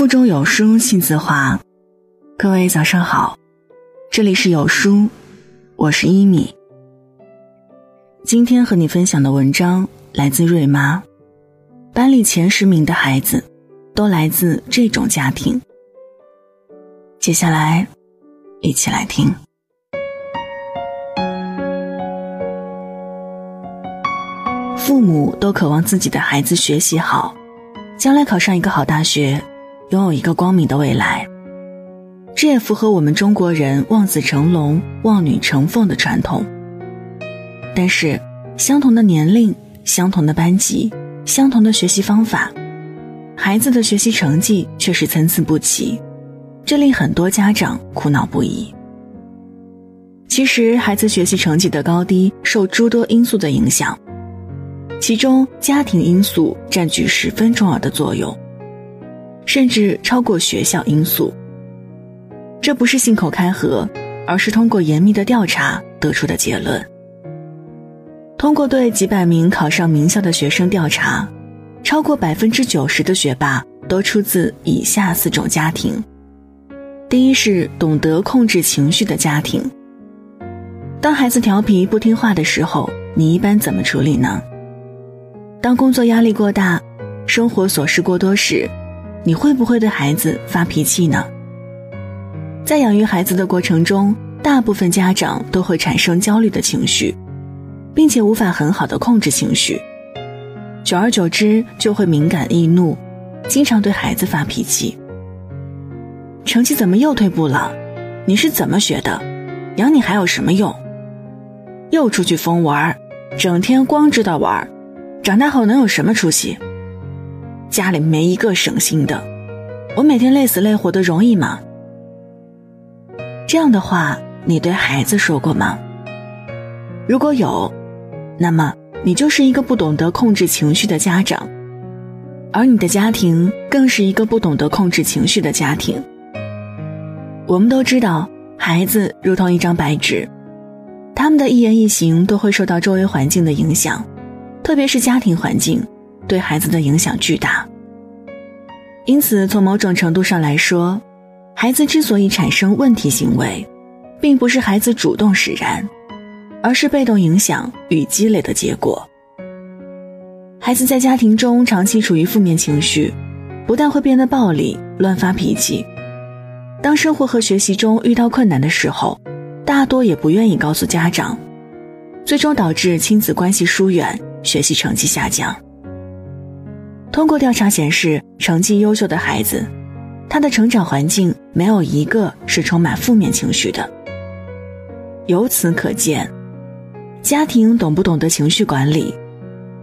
腹中有书气自华，各位早上好，这里是有书，我是一米。今天和你分享的文章来自瑞妈，班里前十名的孩子都来自这种家庭。接下来，一起来听。父母都渴望自己的孩子学习好，将来考上一个好大学。拥有一个光明的未来，这也符合我们中国人望子成龙、望女成凤的传统。但是，相同的年龄、相同的班级、相同的学习方法，孩子的学习成绩却是参差不齐，这令很多家长苦恼不已。其实，孩子学习成绩的高低受诸多因素的影响，其中家庭因素占据十分重要的作用。甚至超过学校因素。这不是信口开河，而是通过严密的调查得出的结论。通过对几百名考上名校的学生调查，超过百分之九十的学霸都出自以下四种家庭：第一是懂得控制情绪的家庭。当孩子调皮不听话的时候，你一般怎么处理呢？当工作压力过大，生活琐事过多时。你会不会对孩子发脾气呢？在养育孩子的过程中，大部分家长都会产生焦虑的情绪，并且无法很好的控制情绪，久而久之就会敏感易怒，经常对孩子发脾气。成绩怎么又退步了？你是怎么学的？养你还有什么用？又出去疯玩，整天光知道玩，长大后能有什么出息？家里没一个省心的，我每天累死累活的容易吗？这样的话，你对孩子说过吗？如果有，那么你就是一个不懂得控制情绪的家长，而你的家庭更是一个不懂得控制情绪的家庭。我们都知道，孩子如同一张白纸，他们的一言一行都会受到周围环境的影响，特别是家庭环境。对孩子的影响巨大，因此从某种程度上来说，孩子之所以产生问题行为，并不是孩子主动使然，而是被动影响与积累的结果。孩子在家庭中长期处于负面情绪，不但会变得暴力、乱发脾气，当生活和学习中遇到困难的时候，大多也不愿意告诉家长，最终导致亲子关系疏远，学习成绩下降。通过调查显示，成绩优秀的孩子，他的成长环境没有一个是充满负面情绪的。由此可见，家庭懂不懂得情绪管理，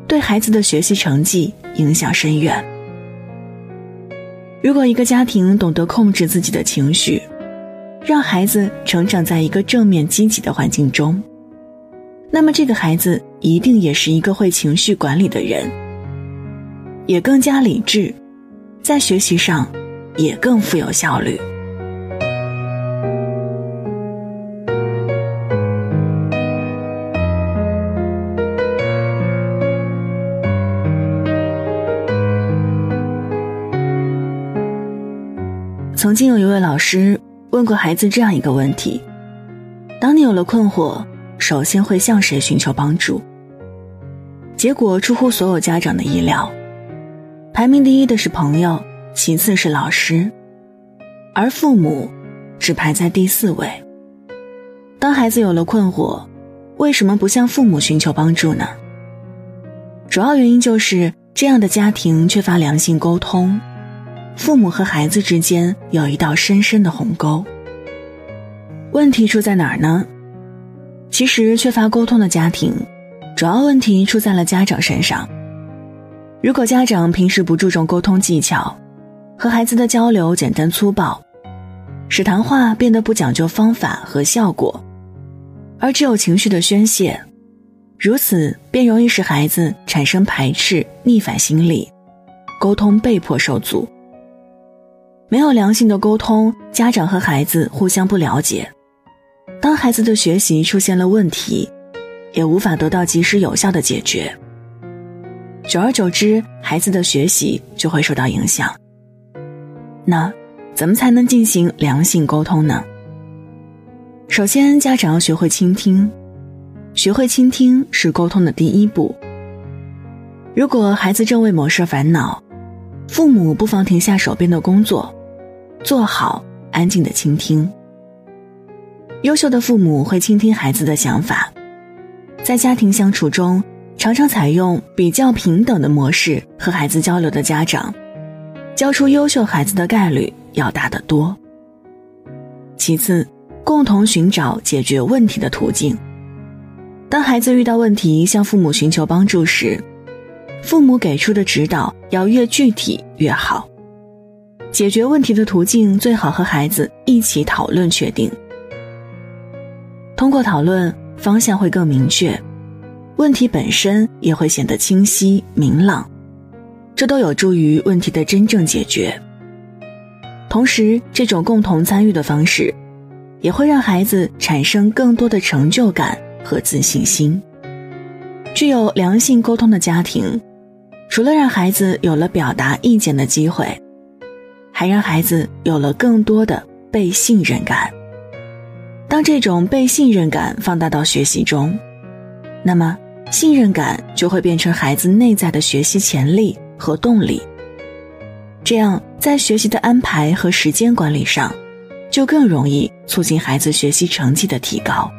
对孩子的学习成绩影响深远。如果一个家庭懂得控制自己的情绪，让孩子成长在一个正面积极的环境中，那么这个孩子一定也是一个会情绪管理的人。也更加理智，在学习上也更富有效率。曾经有一位老师问过孩子这样一个问题：当你有了困惑，首先会向谁寻求帮助？结果出乎所有家长的意料。排名第一的是朋友，其次是老师，而父母只排在第四位。当孩子有了困惑，为什么不向父母寻求帮助呢？主要原因就是这样的家庭缺乏良性沟通，父母和孩子之间有一道深深的鸿沟。问题出在哪儿呢？其实，缺乏沟通的家庭，主要问题出在了家长身上。如果家长平时不注重沟通技巧，和孩子的交流简单粗暴，使谈话变得不讲究方法和效果，而只有情绪的宣泄，如此便容易使孩子产生排斥、逆反心理，沟通被迫受阻。没有良性的沟通，家长和孩子互相不了解，当孩子的学习出现了问题，也无法得到及时有效的解决。久而久之，孩子的学习就会受到影响。那怎么才能进行良性沟通呢？首先，家长要学会倾听，学会倾听是沟通的第一步。如果孩子正为某事烦恼，父母不妨停下手边的工作，做好安静的倾听。优秀的父母会倾听孩子的想法，在家庭相处中，常常采用比较平等的模式和孩子交流的家长，教出优秀孩子的概率要大得多。其次，共同寻找解决问题的途径。当孩子遇到问题向父母寻求帮助时，父母给出的指导要越具体越好。解决问题的途径最好和孩子一起讨论确定。通过讨论，方向会更明确，问题本身也会显得清晰明朗，这都有助于问题的真正解决。同时，这种共同参与的方式，也会让孩子产生更多的成就感和自信心。具有良性沟通的家庭，除了让孩子有了表达意见的机会，还让孩子有了更多的被信任感。当这种被信任感放大到学习中，那么信任感就会变成孩子内在的学习潜力和动力。这样，在学习的安排和时间管理上，就更容易促进孩子学习成绩的提高。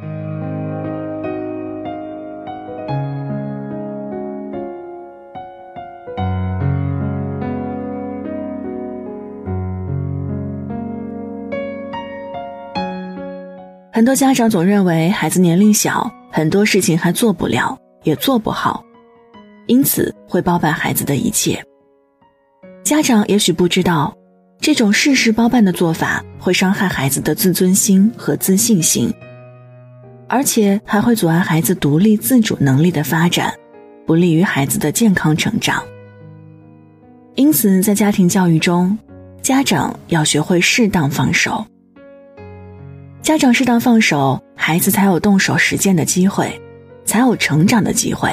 很多家长总认为孩子年龄小，很多事情还做不了，也做不好，因此会包办孩子的一切。家长也许不知道，这种事事包办的做法会伤害孩子的自尊心和自信心，而且还会阻碍孩子独立自主能力的发展，不利于孩子的健康成长。因此，在家庭教育中，家长要学会适当放手。家长适当放手，孩子才有动手实践的机会，才有成长的机会。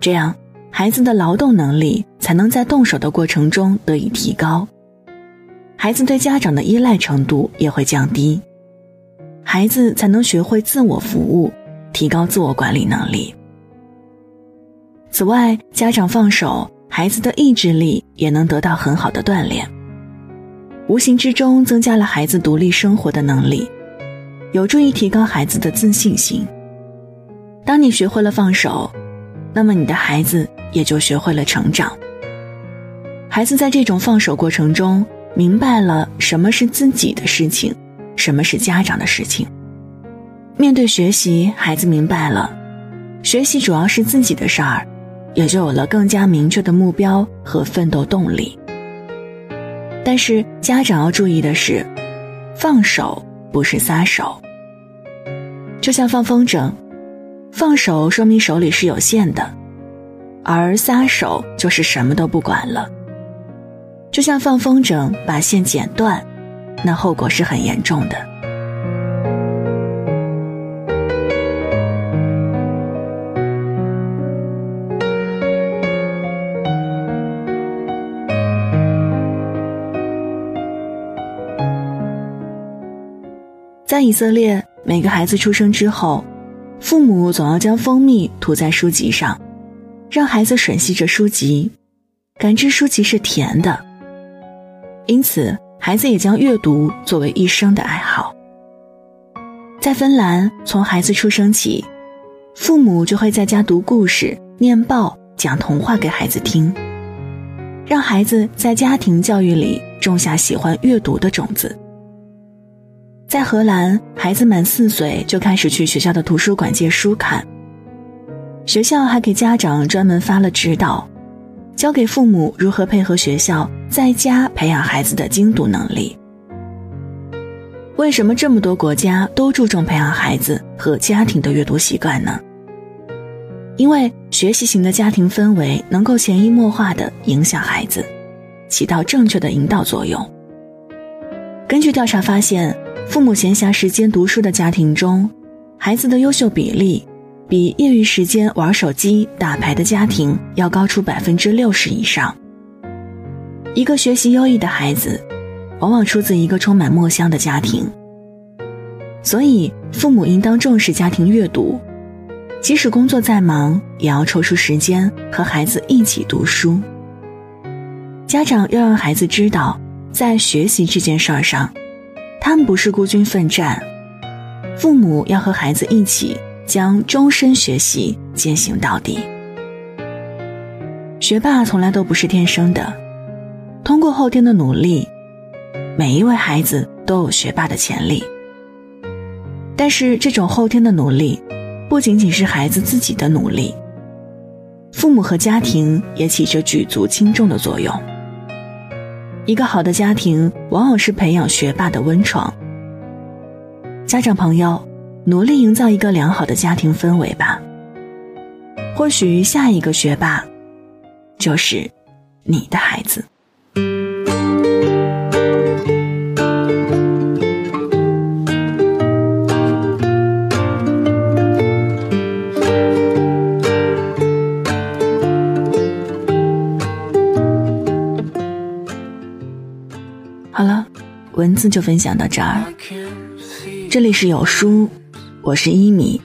这样，孩子的劳动能力才能在动手的过程中得以提高，孩子对家长的依赖程度也会降低，孩子才能学会自我服务，提高自我管理能力。此外，家长放手，孩子的意志力也能得到很好的锻炼。无形之中增加了孩子独立生活的能力，有助于提高孩子的自信心。当你学会了放手，那么你的孩子也就学会了成长。孩子在这种放手过程中，明白了什么是自己的事情，什么是家长的事情。面对学习，孩子明白了，学习主要是自己的事儿，也就有了更加明确的目标和奋斗动力。但是家长要注意的是，放手不是撒手。就像放风筝，放手说明手里是有限的，而撒手就是什么都不管了。就像放风筝把线剪断，那后果是很严重的。在以色列，每个孩子出生之后，父母总要将蜂蜜涂在书籍上，让孩子吮吸着书籍，感知书籍是甜的。因此，孩子也将阅读作为一生的爱好。在芬兰，从孩子出生起，父母就会在家读故事、念报、讲童话给孩子听，让孩子在家庭教育里种下喜欢阅读的种子。在荷兰，孩子满四岁就开始去学校的图书馆借书看。学校还给家长专门发了指导，教给父母如何配合学校在家培养孩子的精读能力。为什么这么多国家都注重培养孩子和家庭的阅读习惯呢？因为学习型的家庭氛围能够潜移默化地影响孩子，起到正确的引导作用。根据调查发现。父母闲暇时间读书的家庭中，孩子的优秀比例比业余时间玩手机、打牌的家庭要高出百分之六十以上。一个学习优异的孩子，往往出自一个充满墨香的家庭。所以，父母应当重视家庭阅读，即使工作再忙，也要抽出时间和孩子一起读书。家长要让孩子知道，在学习这件事儿上，他们不是孤军奋战，父母要和孩子一起将终身学习践行到底。学霸从来都不是天生的。通过后天的努力，每一位孩子都有学霸的潜力。但是，这种后天的努力，不仅仅是孩子自己的努力，父母和家庭也起着举足轻重的作用。一个好的家庭，往往是培养学霸的温床。家长朋友，努力营造一个良好的家庭氛围吧。或许下一个学霸，就是你的孩子。文字就分享到这儿。这里是有书，我是一米，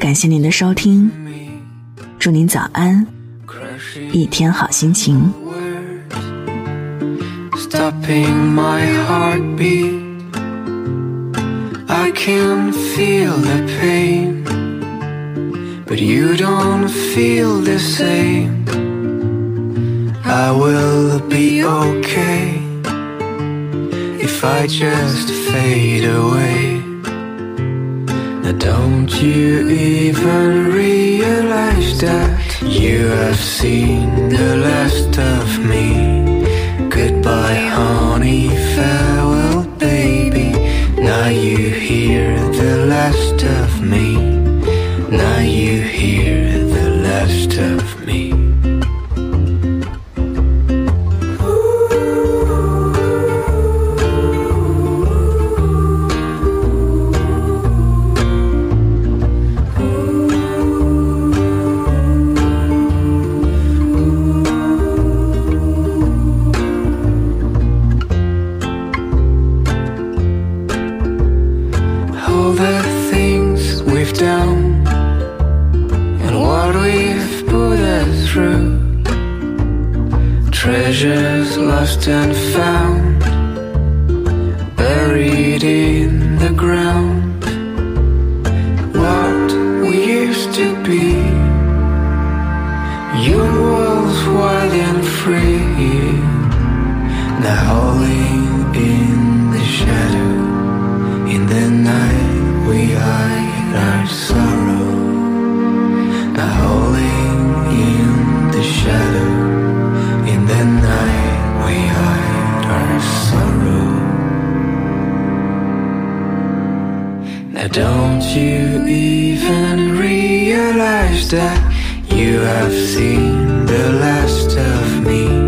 感谢您的收听，祝您早安，一天好心情。stopping my heartbeat. I can feel the pain, but you don't feel the same. I will be okay if I just fade away. Now, don't you even realize that you have seen the What we used to be, young walls wild and free, now howling in the shadow. In the night we hide our sorrow, now howling in the shadow. In the night we hide don't you even realize that You have seen the last of me